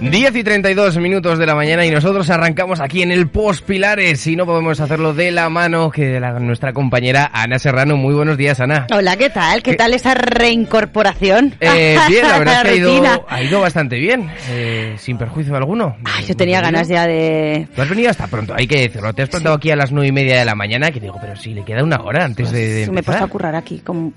10 y 32 minutos de la mañana y nosotros arrancamos aquí en el Post Pilares y no podemos hacerlo de la mano que de la, nuestra compañera Ana Serrano. Muy buenos días, Ana. Hola, ¿qué tal? ¿Qué, tal esa reincorporación? Eh, bien, la verdad es que ha ido, ha ido bastante bien, eh, sin perjuicio alguno. Ah, yo tenía ganas ya de... Tú has venido hasta pronto, hay que decirlo. Te has plantado aquí a las nueve y media de la mañana que digo, pero si le queda una hora antes de, Me pasa a currar aquí, como,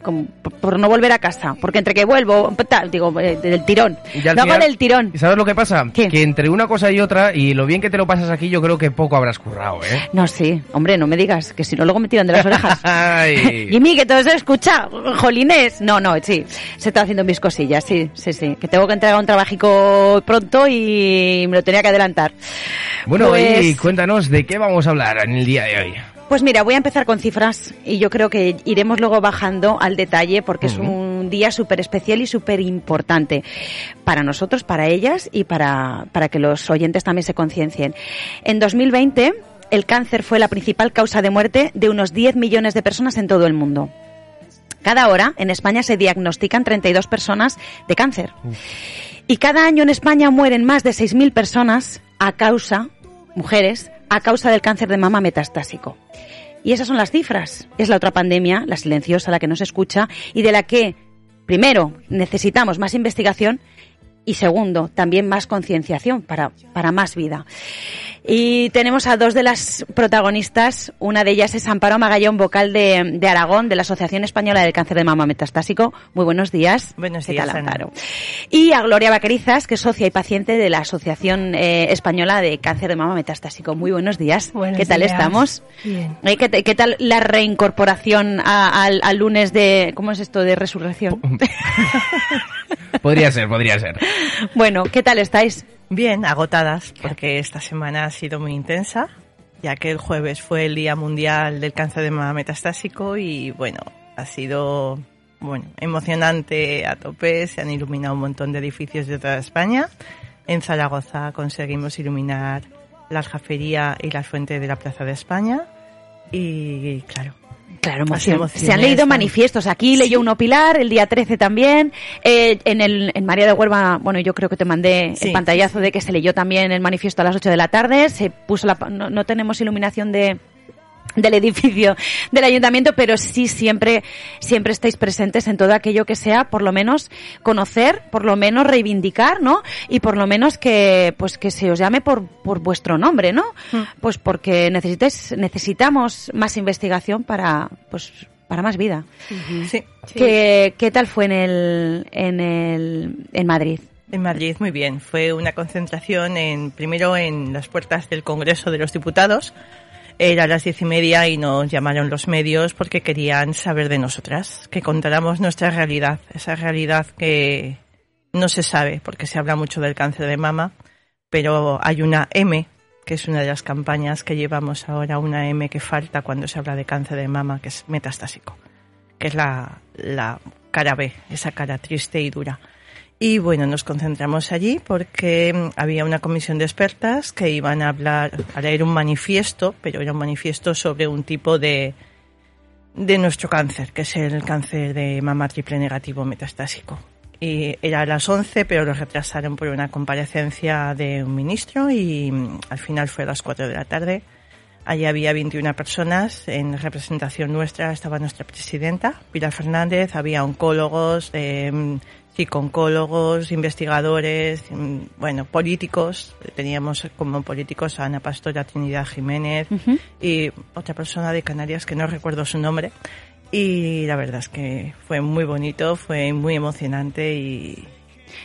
por no volver a casa, porque entre que vuelvo, tal, digo, eh, del tirón. No hago el tirón. ¿Y sabes lo que pasa? Que entre una cosa y otra, y lo bien que te lo pasas aquí, yo creo que poco habrás currado, ¿eh? No, sí. Hombre, no me digas, que si no luego me tiran de las orejas. Jimmy, que todo se escucha, jolines. No, no, sí. Se está haciendo mis cosillas, sí, sí, sí. Que tengo que entregar un trabajico pronto y me lo tenía que adelantar. Bueno, y pues cuéntanos de qué vamos a hablar en el día de hoy. Pues mira, voy a empezar con cifras y yo creo que iremos luego bajando al detalle porque es un día súper especial y súper importante para nosotros, para ellas y para, para que los oyentes también se conciencien. En 2020, el cáncer fue la principal causa de muerte de unos 10 millones de personas en todo el mundo. Cada hora en España se diagnostican 32 personas de cáncer. Y cada año en España mueren más de 6.000 personas a causa, mujeres, a causa del cáncer de mama metastásico. Y esas son las cifras. Es la otra pandemia, la silenciosa, la que no se escucha y de la que, primero, necesitamos más investigación y segundo, también más concienciación para, para más vida. Y tenemos a dos de las protagonistas. Una de ellas es Amparo Magallón, vocal de, de Aragón, de la Asociación Española del Cáncer de Mama Metastásico. Muy buenos días. Buenos días, Amparo? Y a Gloria Vaquerizas, que es socia y paciente de la Asociación eh, Española de Cáncer de Mama Metastásico. Muy buenos días. ¿Qué tal estamos? Bien. Eh, ¿Qué, ¿Qué, tal la reincorporación al, al lunes de... ¿Cómo es esto de resurrección? podría ser, podría ser. Bueno, ¿qué tal estáis? Bien, agotadas, porque esta semana ha sido muy intensa, ya que el jueves fue el Día Mundial del Cáncer de Mama Metastásico y bueno, ha sido bueno, emocionante a tope, se han iluminado un montón de edificios de toda España. En Zaragoza conseguimos iluminar la aljafería y la fuente de la Plaza de España y claro, Claro, Se han leído manifiestos. Aquí leyó uno Pilar, el día 13 también. Eh, en, el, en María de Huelva, bueno, yo creo que te mandé el pantallazo de que se leyó también el manifiesto a las 8 de la tarde. Se puso la, no tenemos iluminación de, del edificio del ayuntamiento, pero sí siempre, siempre estáis presentes en todo aquello que sea, por lo menos conocer, por lo menos reivindicar, ¿no? Y por lo menos que, pues que se os llame por, por vuestro nombre, ¿no? Mm. Pues porque necesitáis, necesitamos más investigación para, pues, para más vida. sí. ¿Qué, ¿Qué tal fue en el, en el, en Madrid? En Madrid, muy bien. Fue una concentración en, primero en las puertas del Congreso de los Diputados, era las diez y media y nos llamaron los medios porque querían saber de nosotras, que contáramos nuestra realidad, esa realidad que no se sabe porque se habla mucho del cáncer de mama, pero hay una M, que es una de las campañas que llevamos ahora, una M que falta cuando se habla de cáncer de mama, que es metastásico, que es la, la cara B, esa cara triste y dura. Y bueno, nos concentramos allí porque mm, había una comisión de expertas que iban a hablar, a leer un manifiesto, pero era un manifiesto sobre un tipo de, de nuestro cáncer, que es el cáncer de mama triple negativo metastásico. Y era a las 11, pero lo retrasaron por una comparecencia de un ministro y mm, al final fue a las 4 de la tarde. Allí había 21 personas, en representación nuestra estaba nuestra presidenta, Pilar Fernández, había oncólogos, eh, oncólogos, investigadores, mm, bueno, políticos. Teníamos como políticos a Ana Pastora Trinidad Jiménez y otra persona de Canarias que no recuerdo su nombre. Y la verdad es que fue muy bonito, fue muy emocionante y,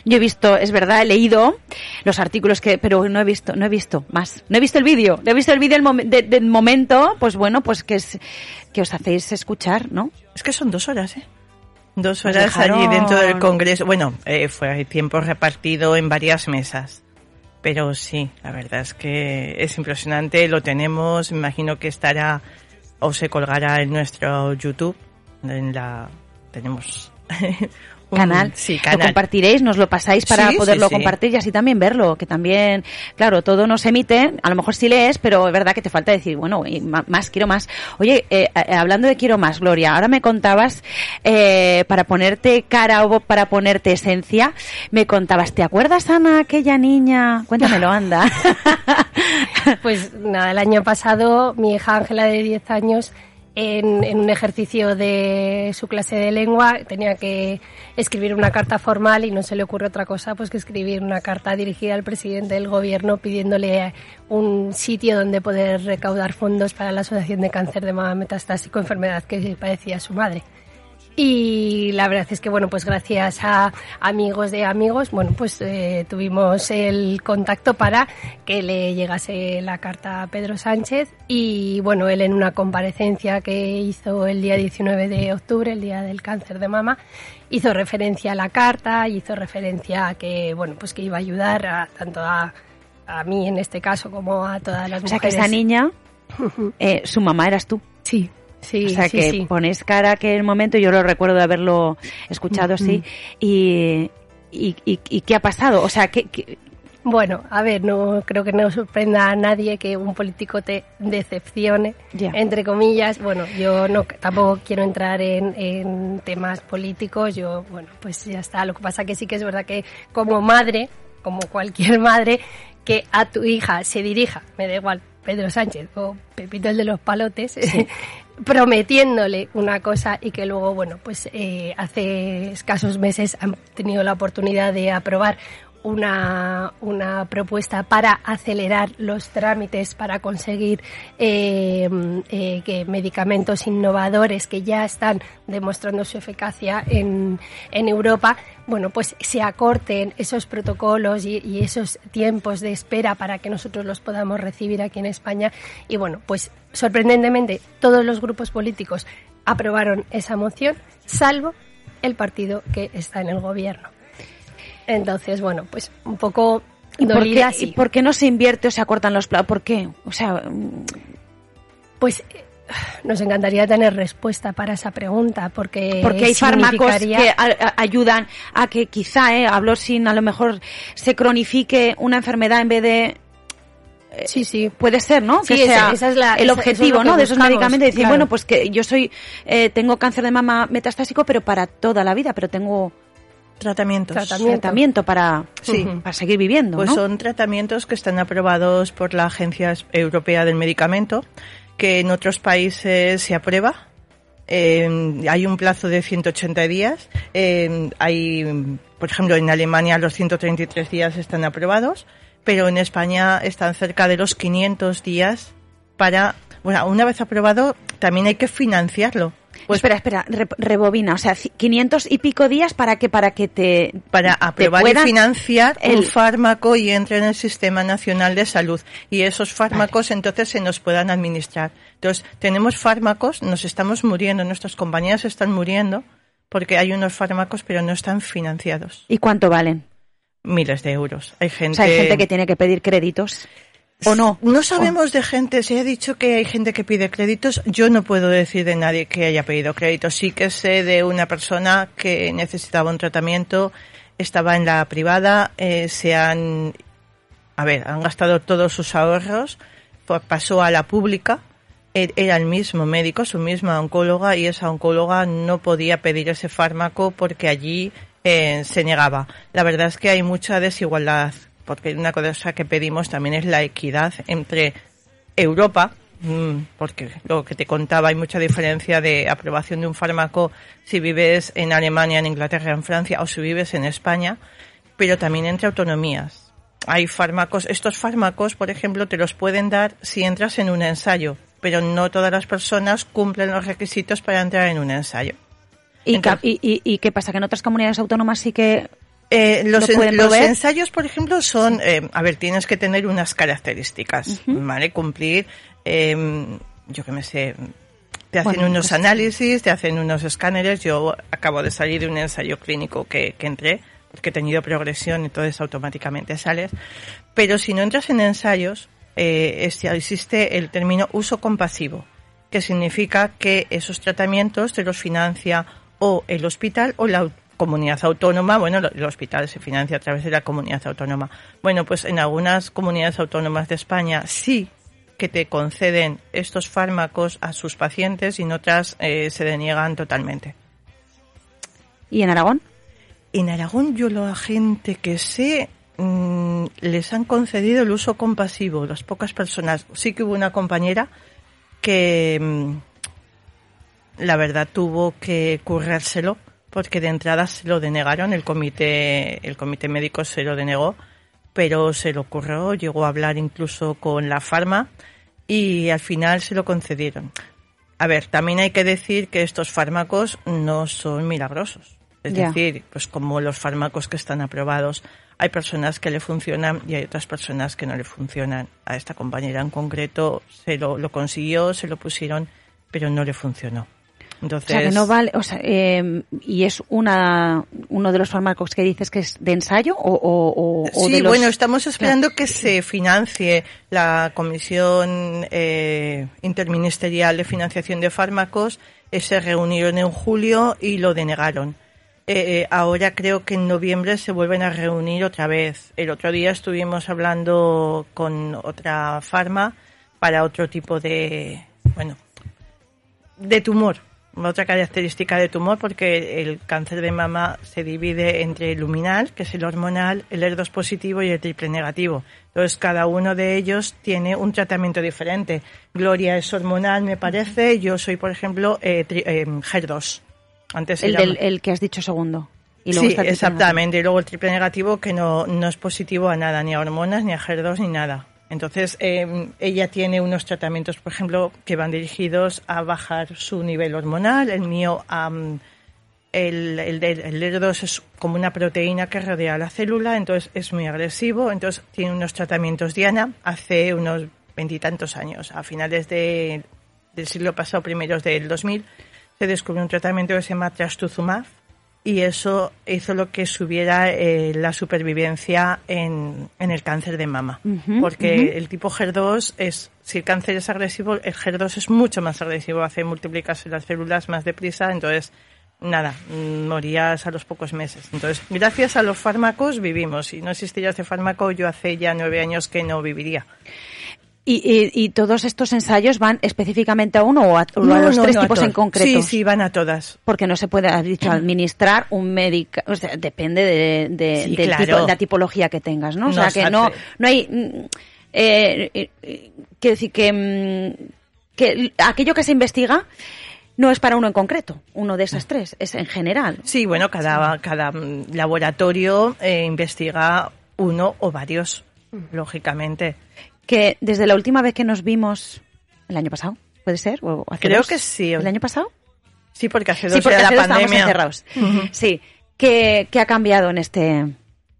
yo he visto, es verdad, he leído los artículos que, pero no he visto, no he visto más. No he visto el vídeo. No he visto el vídeo del momento, pues bueno, pues que es, que os hacéis escuchar, ¿no? Es que son dos horas, ¿eh? Dos horas allí dentro del Congreso. Bueno, eh, fue tiempo repartido en varias mesas. Pero sí, la verdad es que es impresionante, lo tenemos, me imagino que estará o se colgará en nuestro YouTube, en la tenemos canal. Sí, Lo compartiréis, nos lo pasáis para poderlo compartir y así también verlo, que también, claro, todo no se emite, a lo mejor sí lees, pero es verdad que te falta decir, bueno, más, quiero más. Oye, eh, eh, hablando de quiero más, Gloria, ahora me contabas, eh, para ponerte cara o para ponerte esencia, me contabas, ¿te acuerdas, Ana, aquella niña? Cuéntamelo, anda. pues nada, el año pasado mi hija Ángela de 10 años en, un ejercicio de su clase de lengua tenía que escribir una carta formal y no se le ocurre otra cosa pues que escribir una carta dirigida al presidente del gobierno pidiéndole un sitio donde poder recaudar fondos para la Asociación de Cáncer de Mama Metastásico, enfermedad que padecía su madre. Y la verdad es que, bueno, pues gracias a amigos de amigos, bueno, pues eh, tuvimos el contacto para que le llegase la carta a Pedro Sánchez y, bueno, él en una comparecencia que hizo el día 19 de octubre, el día del cáncer de mama, hizo referencia a la carta, hizo referencia a que, bueno, pues que iba a ayudar a, tanto a, a mí en este caso como a todas las mujeres. O sea, que esa niña, eh, su mamá eras tú. Sí. Sí, o sea que pones cara que el momento, yo lo recuerdo de haberlo escuchado así, y, y, y, qué ha pasado, o sea, que, Bueno, a ver, no creo que no sorprenda a nadie que un político te decepcione, entre comillas. Bueno, yo no tampoco quiero entrar en, en, temas políticos. Yo, bueno, pues ya está. Lo que pasa que sí que es verdad que como madre, como cualquier madre, que a tu hija se dirija, me da igual, Pedro Sánchez o Pepito el de los palotes, prometiéndole una cosa y que luego, bueno, pues eh, hace escasos meses han tenido la oportunidad de aprobar una, una propuesta para acelerar los trámites para conseguir eh, eh, que medicamentos innovadores que ya están demostrando su eficacia en, en Europa, bueno, pues se acorten esos protocolos y, y, esos tiempos de espera para que nosotros los podamos recibir aquí en España. Y bueno, pues sorprendentemente todos los grupos políticos aprobaron esa moción, salvo el partido que está en el gobierno. Entonces, bueno, pues un poco dolida ¿Y por qué no se invierte o se acortan los plazos? ¿Por qué? O sea, pues nos encantaría tener respuesta para esa pregunta porque porque hay fármacos que ayudan a que quizá eh, hablo sin a lo mejor se cronifique una enfermedad en vez de eh, Sí, sí. Puede ser, ¿no? que sea es el objetivo, ¿no? De esos medicamentos. Decir, bueno, pues que yo soy, eh, tengo cáncer de mama metastásico, pero para toda la vida, pero tengo Tratamientos. Tratamiento, para, para seguir viviendo. Pues son tratamientos que están aprobados por la Agencia Europea del Medicamento, que en otros países se aprueba. Eh, hay un plazo de 180 días. Eh, hay, por ejemplo, en Alemania los 133 días están aprobados, pero en España están cerca de los 500 días para, bueno, una vez aprobado, también hay que financiarlo. Pues espera, espera, rebobina, o sea, 500 y pico días para que para que te para aprobar y financiar el fármaco y entre en el Sistema Nacional de Salud y esos fármacos entonces se nos puedan administrar. Entonces, tenemos fármacos, nos estamos muriendo, nuestras compañías están muriendo porque hay unos fármacos pero no están financiados. ¿Y cuánto valen? Miles de euros. Hay gente o sea, hay gente que tiene que pedir créditos. ¿O no? No sabemos de gente, se ha dicho que hay gente que pide créditos, yo no puedo decir de nadie que haya pedido créditos. Sí que sé de una persona que necesitaba un tratamiento, estaba en la privada, eh, se han, a ver, han gastado todos sus ahorros, pasó a la pública, e, era el mismo médico, su misma oncóloga, y esa oncóloga no podía pedir ese fármaco porque allí eh, se negaba. La verdad es que hay mucha desigualdad porque una cosa que pedimos también es la equidad entre Europa, mm, porque lo que te contaba, hay mucha diferencia de aprobación de un fármaco si vives en Alemania, en Inglaterra, en Francia o si vives en España, pero también entre autonomías. Hay fármacos, estos fármacos, por ejemplo, te los pueden dar si entras en un ensayo, pero no todas las personas cumplen los requisitos para entrar en un ensayo. ¿Y, y qué pasa? ¿Que en otras comunidades autónomas sí que eh, los, los ensayos, por ejemplo, son, eh, a ver, tienes que tener unas características, ¿vale? Cumplir, eh, yo que me sé, te hacen unos pues análisis, te hacen unos escáneres. Yo acabo de salir de un ensayo clínico que, que entré, porque he tenido progresión, entonces automáticamente sales. Pero si no entras en ensayos, eh, existe el término uso compasivo, que significa que esos tratamientos te los financia o el hospital o la comunidad autónoma, bueno, el hospital se financia a través de la comunidad autónoma. Bueno, pues en algunas comunidades autónomas de España sí que te conceden estos fármacos a sus pacientes y en otras eh, se deniegan totalmente. ¿Y en Aragón? En Aragón yo la gente que sé mm, les han concedido el uso compasivo, las pocas personas. Sí que hubo una compañera que mm, la verdad tuvo que currárselo porque de entrada se lo denegaron, el comité, el comité médico se lo denegó, pero se lo ocurrió, llegó a hablar incluso con la farma y al final se lo concedieron. A ver, también hay que decir que estos fármacos no son milagrosos. Es decir, pues como los fármacos que están aprobados, hay personas que le funcionan y hay otras personas que no le funcionan. A esta compañera en concreto se lo, lo consiguió, se lo pusieron, pero no le funcionó. Entonces, o sea, que no vale, o sea, eh, y es una, uno de los fármacos que dices que es de ensayo o, o, o sí, bueno, estamos esperando que se financie la Comisión eh, Interministerial de Financiación de Fármacos. Eh, se reunieron en julio y lo denegaron. Eh, ahora creo que en noviembre se vuelven a reunir otra vez. El otro día estuvimos hablando con otra farma para otro tipo de, bueno, de tumor otra característica de tumor porque el cáncer de mama se divide entre el luminal, que es el hormonal, el ER2 positivo y el triple negativo. Entonces, cada uno de ellos tiene un tratamiento diferente. Gloria es hormonal, me parece. Yo soy, por ejemplo, eh, eh HER2. Antes el, del, el que has dicho segundo. Y luego sí, exactamente. Y luego el triple negativo que no, no es positivo a nada, ni a hormonas, ni a HER2, ni nada. Entonces, eh, ella tiene unos tratamientos, por ejemplo, que van dirigidos a bajar su nivel hormonal. El mío, el, el, el, 2 es como una proteína que rodea la célula, entonces es muy agresivo. Entonces, tiene unos tratamientos Diana hace unos veintitantos años, a finales de, del siglo pasado, primeros del 2000, se descubrió un tratamiento que se llama trastuzumab, y eso hizo lo que subiera eh, la supervivencia en, en, el cáncer de mama. porque el tipo HER2 es, si el cáncer es agresivo, el HER2 es mucho más agresivo, hace multiplicarse las células más deprisa, entonces nada, morías a los pocos meses. Entonces, gracias a los fármacos vivimos. Si no existiera ese fármaco, yo hace ya nueve años que no viviría. ¿Y, todos estos ensayos van específicamente a uno o a, los tres tipos en concreto? Sí, sí, van a todas. Porque no se puede, has dicho, administrar un médico, o sea, depende de, de, la tipología que tengas, ¿no? O sea, que no, no hay, mm, eh, eh, decir que, mm, que aquello que se investiga no es para uno en concreto, uno de esas tres, es en general. Sí, bueno, cada, cada mm, laboratorio eh, investiga uno o varios, lógicamente que desde la última vez que nos vimos, el año pasado, ¿puede ser? ¿O Creo que sí. ¿El año pasado? Sí, porque hace dos sí, porque la pandemia. encerrados. Sí. ¿Qué, ha cambiado en este,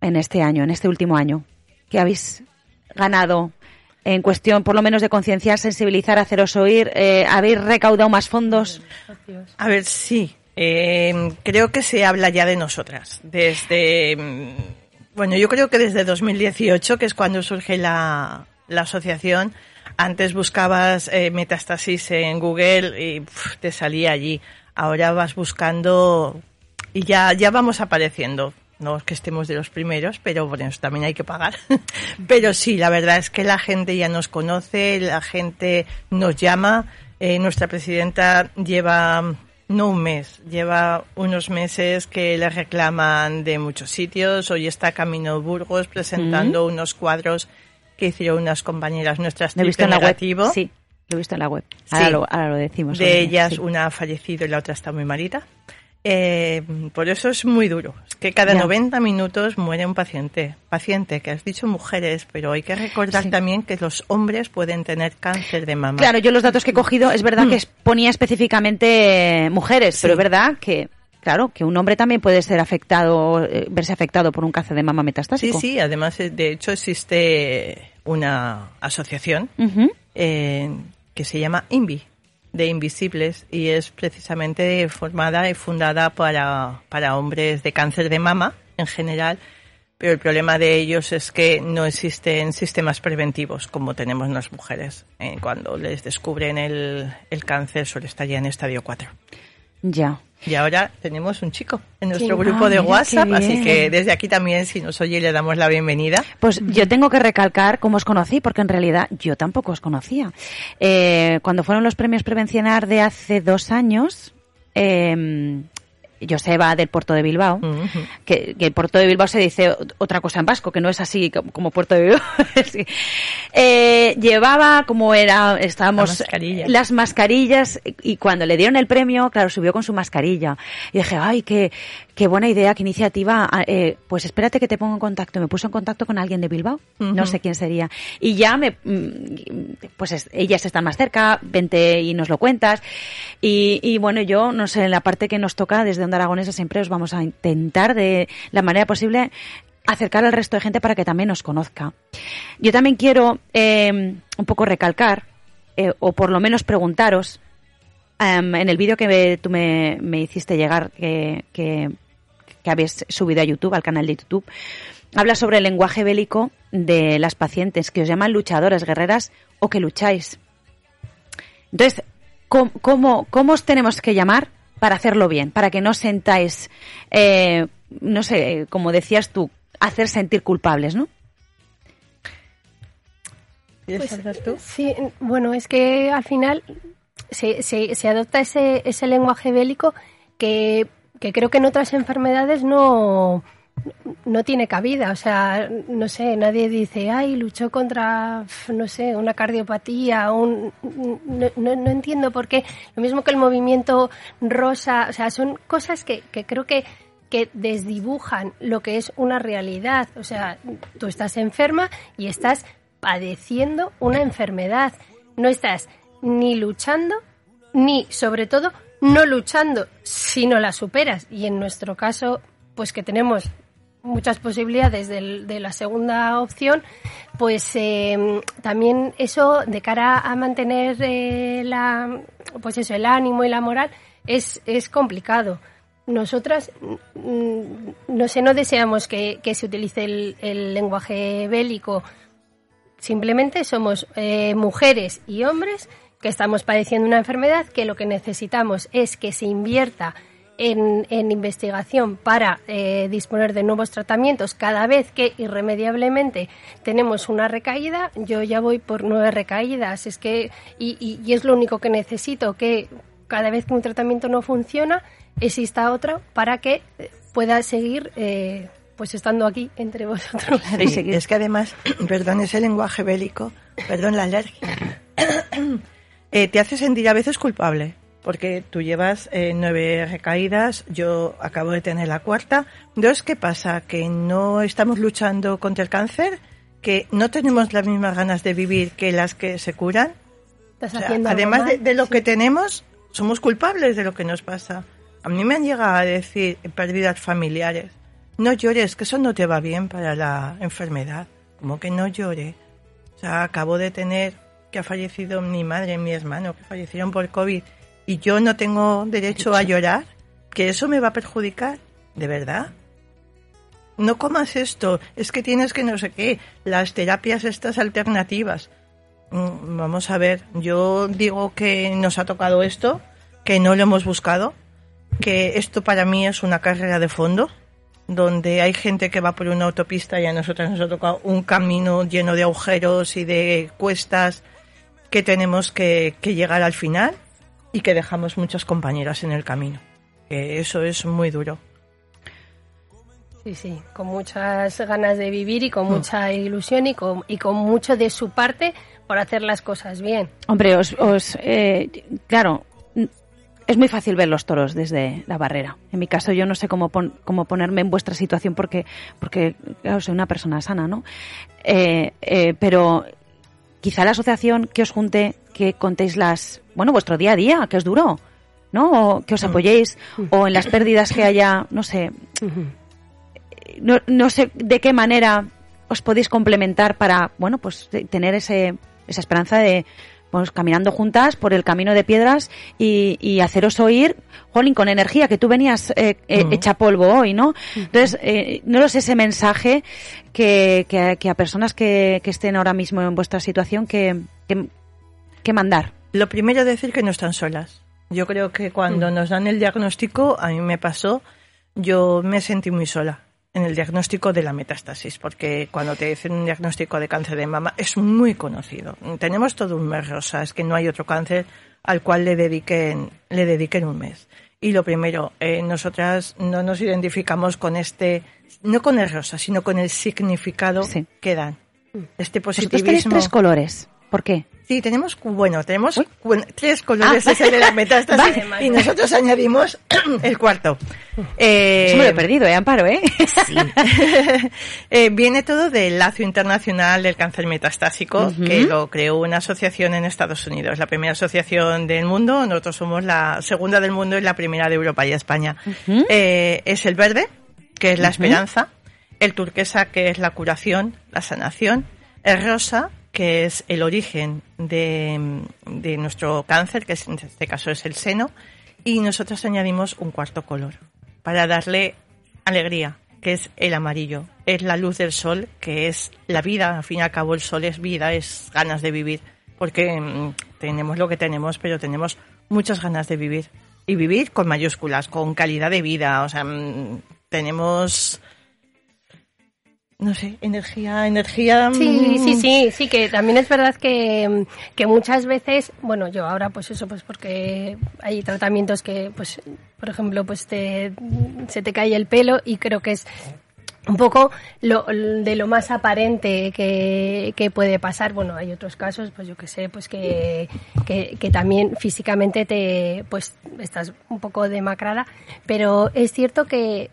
en este año, en este último año? ¿Qué habéis ganado en cuestión, por lo menos, de concienciar, sensibilizar, haceros oír? Eh, ¿Habéis recaudado más fondos? A ver, sí. Eh, creo que se habla ya de nosotras. Desde. Mm, bueno, yo creo que desde 2018, que es cuando surge la, la asociación, antes buscabas eh, metástasis en Google y te salía allí. Ahora vas buscando y ya, ya vamos apareciendo. No es que estemos de los primeros, pero bueno, también hay que pagar. pero sí, la verdad es que la gente ya nos conoce, la gente nos llama. Eh, nuestra presidenta lleva no un mes, lleva unos meses que le reclaman de muchos sitios. Hoy está Camino Burgos presentando unos cuadros que hicieron unas compañeras nuestras lo he visto en la web. Sí, lo he visto en la web. Ahora, lo, ahora lo, decimos. De ellas, una ha fallecido y la otra está muy malita. Eh, por eso es muy duro. que cada 90 minutos muere un paciente. Paciente, que has dicho mujeres, pero hay que recordar también que los hombres pueden tener cáncer de mama. Claro, yo los datos que he cogido, es verdad que ponía específicamente mujeres, pero es verdad que Claro, que un hombre también puede ser afectado, eh, verse afectado por un cáncer de mama metastásico. Sí, sí, además, eh, de hecho, existe una asociación eh, que se llama INVI, de Invisibles, y es precisamente formada y fundada para, para hombres de cáncer de mama, en general, pero el problema de ellos es que no existen sistemas preventivos como tenemos las mujeres. Eh, cuando les descubren el, el cáncer suele estar ya en estadio 4. Ya. Y ahora tenemos un chico en nuestro grupo ah, de WhatsApp, así que desde aquí también, si nos oye, le damos la bienvenida. Pues yo tengo que recalcar cómo os conocí, porque en realidad yo tampoco os conocía. Eh, cuando fueron los premios Prevencionar de hace dos años, eh, Joseba del Puerto de Bilbao, que, el Puerto de Bilbao se dice otra cosa en vasco, que no es así como, Puerto de Bilbao. eh, llevaba como era, estábamos, las mascarillas, y cuando le dieron el premio, claro, subió con su mascarilla. Y dije, ay, qué, qué buena idea, qué iniciativa. Ah, eh, pues espérate que te pongo en contacto. Me puso en contacto con alguien de Bilbao, no sé quién sería. Y ya me, mm, pues ellas están más cerca, vente y nos lo cuentas. Y, y bueno, yo, no sé, en la parte que nos toca desde Onda Aragonesa siempre os vamos a intentar de la manera posible acercar al resto de gente para que también nos conozca. Yo también quiero eh, un poco recalcar, eh, o por lo menos preguntaros, em, en el vídeo que tú me, me, hiciste llegar, que, que que habéis subido a YouTube, al canal de YouTube, habla sobre el lenguaje bélico de las pacientes, que os llaman luchadoras, guerreras o que lucháis. Entonces, ¿cómo, cómo, os tenemos que llamar para hacerlo bien? Para que no sentáis, eh, no sé, como decías tú, hacer sentir culpables, ¿no? Pues, sí, bueno, es que al final se, se, se adopta ese, ese lenguaje bélico que que creo que en otras enfermedades no, no tiene cabida. O sea, no sé, nadie dice, ay, luchó contra, no sé, una cardiopatía. Un, no, no, entiendo por qué. Lo mismo que el movimiento rosa. O sea, son cosas que, que creo que que desdibujan lo que es una realidad. O sea, tú estás enferma y estás padeciendo una enfermedad. No estás ni luchando, ni, sobre todo, no luchando si no la superas. Y en nuestro caso, pues que tenemos muchas posibilidades de, la segunda opción, pues em, también eso de cara a mantener eh, la, pues eso, el ánimo y la moral es, es complicado. Nosotras, mm, no sé, no deseamos que, se utilice el, lenguaje bélico. Simplemente somos eh, mujeres y hombres que estamos padeciendo una enfermedad, que lo que necesitamos es que se invierta en, investigación para eh, disponer de nuevos tratamientos cada vez que irremediablemente tenemos una recaída, yo ya voy por nueve recaídas, es que, y, es lo único que necesito, que cada vez que un tratamiento no funciona, exista otro para que pueda seguir eh, pues estando aquí entre vosotros. es que además, perdón, ese lenguaje bélico, perdón, la alergia. Eh, te hace sentir a veces culpable, porque tú llevas eh, nueve recaídas, yo acabo de tener la cuarta. Entonces, ¿qué pasa? Que no estamos luchando contra el cáncer, que no tenemos las mismas ganas de vivir que las que se curan. además de, lo que tenemos, somos culpables de lo que nos pasa. A mí me han llegado a decir pérdidas familiares, no llores, que eso no te va bien para la enfermedad. Como que no llore. O sea, acabo de tener que ha fallecido mi madre y mi hermano, que fallecieron por COVID, y yo no tengo derecho a llorar, que eso me va a perjudicar, ¿de verdad? No comas esto, es que tienes que no sé qué, las terapias estas alternativas. Mm, vamos a ver, yo digo que nos ha tocado esto, que no lo hemos buscado, que esto para mí es una carrera de fondo, donde hay gente que va por una autopista y a nosotros nos ha tocado un camino lleno de agujeros y de cuestas que tenemos que, llegar al final y que dejamos muchas compañeras en el camino. eso es muy duro. Sí, sí, con muchas ganas de vivir y con mm. mucha ilusión y con, y con mucho de su parte por hacer las cosas bien. Hombre, os, os eh, claro, es muy fácil ver los toros desde la barrera. En mi caso, yo no sé cómo, cómo ponerme en vuestra situación porque, porque claro, soy una persona sana, ¿no? Eh, eh, pero quizá la asociación que os junte, que contéis las, bueno, vuestro día a día, que os duró, ¿no? O que os apoyéis, o en las pérdidas que haya, no sé, no, no sé de qué manera os podéis complementar para, bueno, pues tener ese, esa esperanza de, pues caminando juntas por el camino de piedras y, haceros oír, Jolín, con energía, que tú venías eh, eh, hecha polvo hoy, ¿no? Entonces, eh, no lo sé ese mensaje que, que, a personas que, que, estén ahora mismo en vuestra situación que, que, mandar. Lo primero, decir que no están solas. Yo creo que cuando mm. nos dan el diagnóstico, a mí me pasó, yo me sentí muy sola en el diagnóstico de la metástasis, porque cuando te dicen un diagnóstico de cáncer de mama es muy conocido. Tenemos todo un mes rosa, es que no hay otro cáncer al cual le dediquen, le dediquen un mes. Y lo primero, eh, nosotras no nos identificamos con este, no con el rosa, sino con el significado que dan. Este positivismo. tres colores. ¿Por qué? Sí, tenemos, bueno, tenemos tres colores ah. de la metástasis y nosotros añadimos el cuarto. Eh, me lo he perdido, ¿eh, Amparo? ¿eh? Sí. eh, viene todo del Lazo Internacional del Cáncer Metastásico, que lo creó una asociación en Estados Unidos, la primera asociación del mundo. Nosotros somos la segunda del mundo y la primera de Europa y España. Eh, es el verde, que es la esperanza, el turquesa, que es la curación, la sanación, el rosa, que es el origen de, de nuestro cáncer, que en este caso es el seno, y nosotros añadimos un cuarto color para darle alegría, que es el amarillo. Es la luz del sol, que es la vida. Al fin y al cabo, el sol es vida, es ganas de vivir. Porque mm, tenemos lo que tenemos, pero tenemos muchas ganas de vivir. Y vivir con mayúsculas, con calidad de vida. O sea, mm, tenemos no sé, energía, energía. Sí, sí, mm. sí, sí, que también es verdad que, que, muchas veces, bueno, yo ahora pues eso, pues porque hay tratamientos que, pues, por ejemplo, pues te, se te cae el pelo y creo que es un poco lo, de lo más aparente que, que, puede pasar. Bueno, hay otros casos, pues yo que sé, pues que, que, que, también físicamente te, pues estás un poco demacrada, pero es cierto que,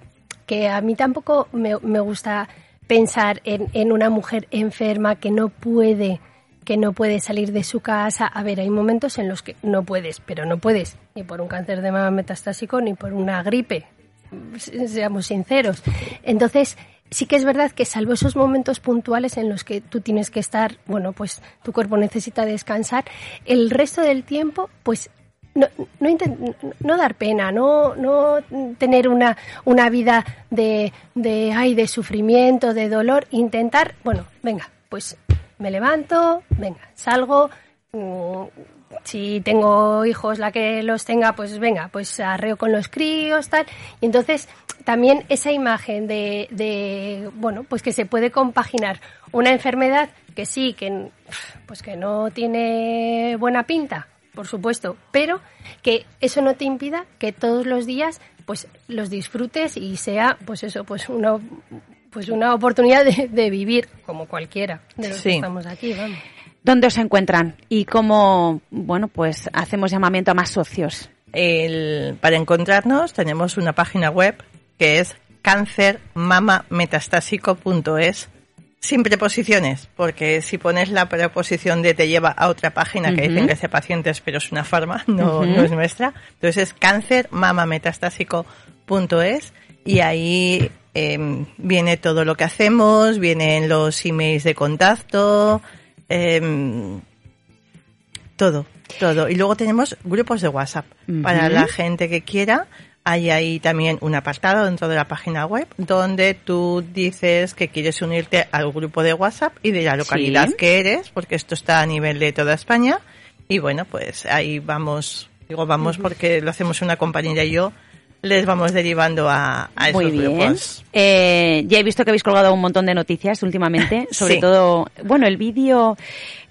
que a mí tampoco me, me gusta pensar en, en una mujer enferma que no puede que no puede salir de su casa. A ver, hay momentos en los que no puedes, pero no puedes ni por un cáncer de mama metastásico ni por una gripe. Seamos sinceros. Entonces, sí que es verdad que salvo esos momentos puntuales en los que tú tienes que estar, bueno, pues tu cuerpo necesita descansar, el resto del tiempo, pues no, no, no, dar pena, no, no tener una, una vida de, de, ay, de sufrimiento, de dolor, intentar, bueno, venga, pues me levanto, venga, salgo, mm, si tengo hijos, la que los tenga, pues venga, pues arreo con los críos, tal. Y entonces también esa imagen de, de, bueno, pues que se puede compaginar una enfermedad que sí, que, pues que no tiene buena pinta, por supuesto, pero que eso no te impida que todos los días pues los disfrutes y sea pues eso, pues una pues una oportunidad de, vivir como cualquiera de los que estamos aquí, vamos. ¿Dónde os encuentran y cómo, bueno, pues hacemos llamamiento a más socios? El, para encontrarnos tenemos una página web que es cancermamametastásico.es sin preposiciones, porque si pones la preposición de te lleva a otra página que dicen que es de pacientes, pero es una farma, no, no es nuestra. Entonces es cáncer es y ahí em, viene todo lo que hacemos, vienen los emails de contacto, em, todo, todo. Y luego tenemos grupos de WhatsApp para la gente que quiera hay ahí también un apartado dentro de la página web donde tú dices que quieres unirte al grupo de WhatsApp y de la localidad que eres, porque esto está a nivel de toda España. Y bueno, pues ahí vamos, digo vamos porque lo hacemos una compañera y yo, les vamos derivando a, a esos Muy bien. Eh, ya he visto que habéis colgado un montón de noticias últimamente, sobre todo, bueno, el vídeo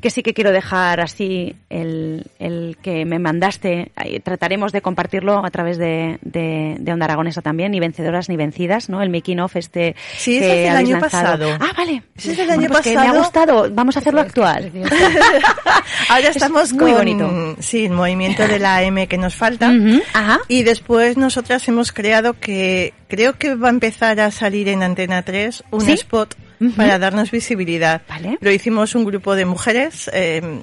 que sí que quiero dejar así el, el que me mandaste. Trataremos de compartirlo a través de, de, de, Onda Aragonesa también, ni vencedoras ni vencidas, ¿no? El making of este sí, que es el año pasado. Ah, vale. Ese es el año pasado. Pues me ha gustado. Vamos a hacerlo actual. Ahora estamos muy bonito. Sí, el movimiento de la M que nos falta. Ajá. Y después nosotras hemos creado que creo que va a empezar a salir en Antena 3 un spot para darnos visibilidad. Lo hicimos un grupo de mujeres. Eh,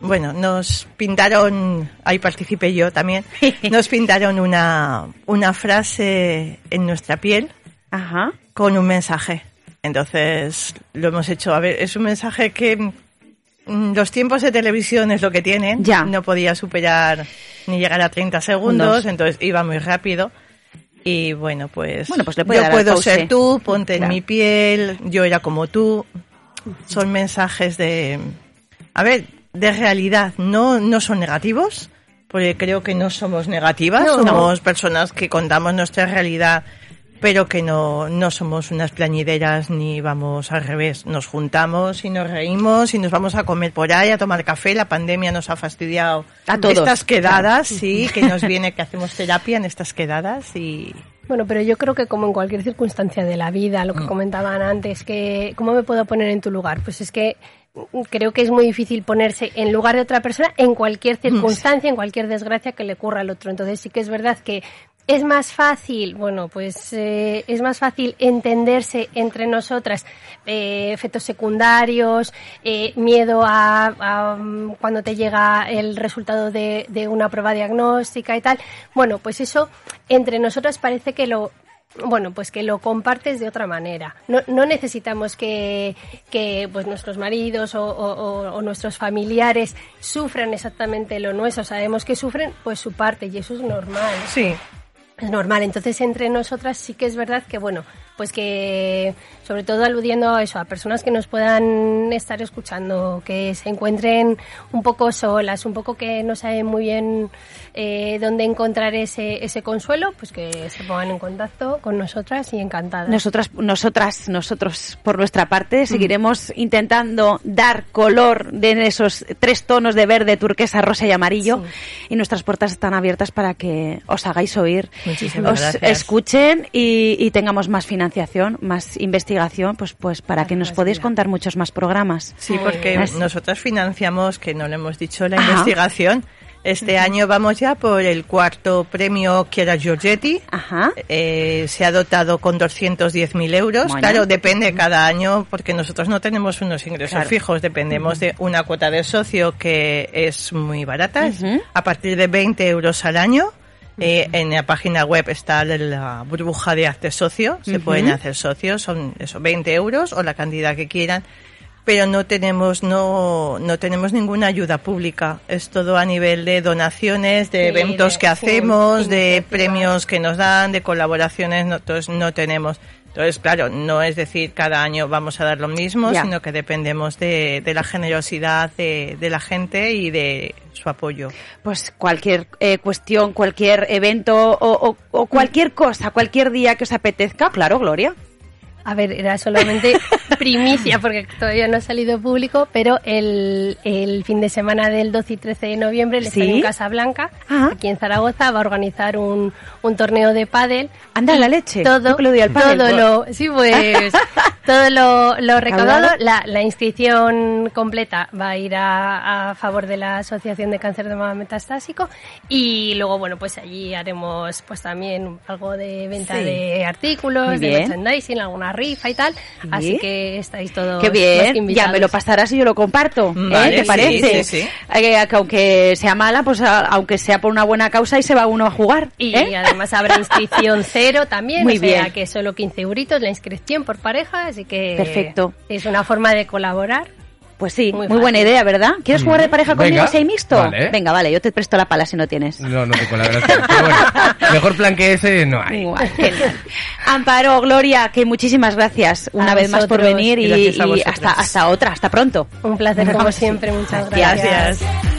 bueno, nos pintaron, ahí participé yo también, nos pintaron una, una frase en nuestra piel Ajá. con un mensaje. Entonces lo hemos hecho. A ver, es un mensaje que mm, los tiempos de televisión es lo que tienen. Ya. No podía superar ni llegar a 30 segundos, entonces iba muy rápido. Y bueno, pues, Bueno, pues le puede yo dar puedo ser tú, ponte Claro. en mi piel, yo era como tú. Son mensajes de, a ver, de realidad, no, no son negativos, porque creo que no somos negativas, No. somos personas que contamos nuestra realidad, pero que no, no somos unas plañideras ni vamos al revés. Nos juntamos y nos reímos y nos vamos a comer por ahí, a tomar café. La pandemia nos ha fastidiado A todos, estas quedadas, sí, que nos viene que hacemos terapia en estas quedadas y Bueno, pero yo creo que como en cualquier circunstancia de la vida, lo que comentaban antes, que ¿cómo me puedo poner en tu lugar? Pues es que mm, creo que es muy difícil ponerse en lugar de otra persona en cualquier circunstancia, en cualquier desgracia que le ocurra al otro. Entonces sí que es verdad que es más fácil, bueno, pues eh, es más fácil entenderse entre nosotras eh, efectos secundarios, eh, miedo a, mm, cuando te llega el resultado de, de una prueba diagnóstica y tal. Bueno, pues eso entre nosotras parece que lo bueno, pues que lo compartes de otra manera. No, no necesitamos que, que pues nuestros maridos o- o nuestros familiares sufran exactamente lo nuestro. Sabemos que sufren pues su parte y eso es normal. sí. Es normal. Entonces, entre nosotras sí que es verdad que, bueno, pues que, sobre todo aludiendo a eso, a personas que nos puedan estar escuchando, que se encuentren un poco solas, un poco que no saben muy bien eh, dónde encontrar ese, ese consuelo, pues que se pongan en contacto con nosotras y encantadas. Nosotras, nosotras, nosotros, por nuestra parte, seguiremos intentando dar color de esos tres tonos de verde, turquesa, rosa y amarillo. Y nuestras puertas están abiertas para que os hagáis oír, Muchísimas os gracias. escuchen y, y tengamos más financiación, más investigación, pues, pues para que nos vida. contar muchos más programas. Sí, porque nosotros financiamos, que no lo hemos dicho, la Ajá. investigación. Este año vamos ya por el cuarto premio Chiara Giorgetti. Ajá. Eh, se ha dotado con 210.000 euros. Bueno. Claro, depende cada año, porque nosotros no tenemos unos ingresos Claro. fijos, dependemos de una cuota de socio que es muy barata, a partir de 20 euros al año. Eh, en la página web está la burbuja de arte socio, se pueden hacer socios, son eso, 20 euros o la cantidad que quieran pero no tenemos no no tenemos ninguna ayuda pública. Es todo a nivel de donaciones de Sí, eventos de- que hacemos de premios que nos dan de colaboraciones no, entonces no tenemos. Entonces claro no es decir cada año vamos a dar lo mismo sino que dependemos de, de la generosidad de, de la gente y de su apoyo Pues cualquier eh, cuestión, cualquier evento o, o- o cualquier cosa, cualquier día que os apetezca, claro, Gloria. A ver, era solamente primicia porque todavía no ha salido público, pero el, el fin de semana del 12 y 13 de noviembre, el ¿Sí? Estadio Casablanca, Ajá. aquí en Zaragoza, va a organizar un, un torneo de pádel. Anda la leche. Todo, al pádel. todo lo, sí, pues, todo lo, lo recaudado, la, la inscripción completa va a ir a, a favor de la Asociación de Cáncer de Mama Metastásico y luego, bueno, pues allí haremos pues también algo de venta Sí. de artículos, de merchandising, alguna rifa y tal, Sí. así que estáis todos Qué más que bien, ya me lo pasarás y yo lo comparto. ¿eh? ¿Te sí, parece? sí, sí. Eh, que aunque sea mala, pues a- aunque sea por una buena causa y se va uno a jugar. Y ¿eh? además habrá inscripción cero también, Muy o sea bien. que solo 15 euritos la inscripción por pareja, así que Perfecto. es una forma de colaborar. Pues sí, muy, buena idea, ¿verdad? ¿Quieres jugar de pareja conmigo si hay mixto? vale. Venga, vale, yo te presto la pala si no tienes. No, no tengo la verdad. Pero bueno, mejor plan que ese no hay. Igual, genial. Amparo, Gloria, que muchísimas gracias una A vez más por venir y, hasta, hasta otra, hasta pronto. Un placer como siempre, muchas gracias. gracias.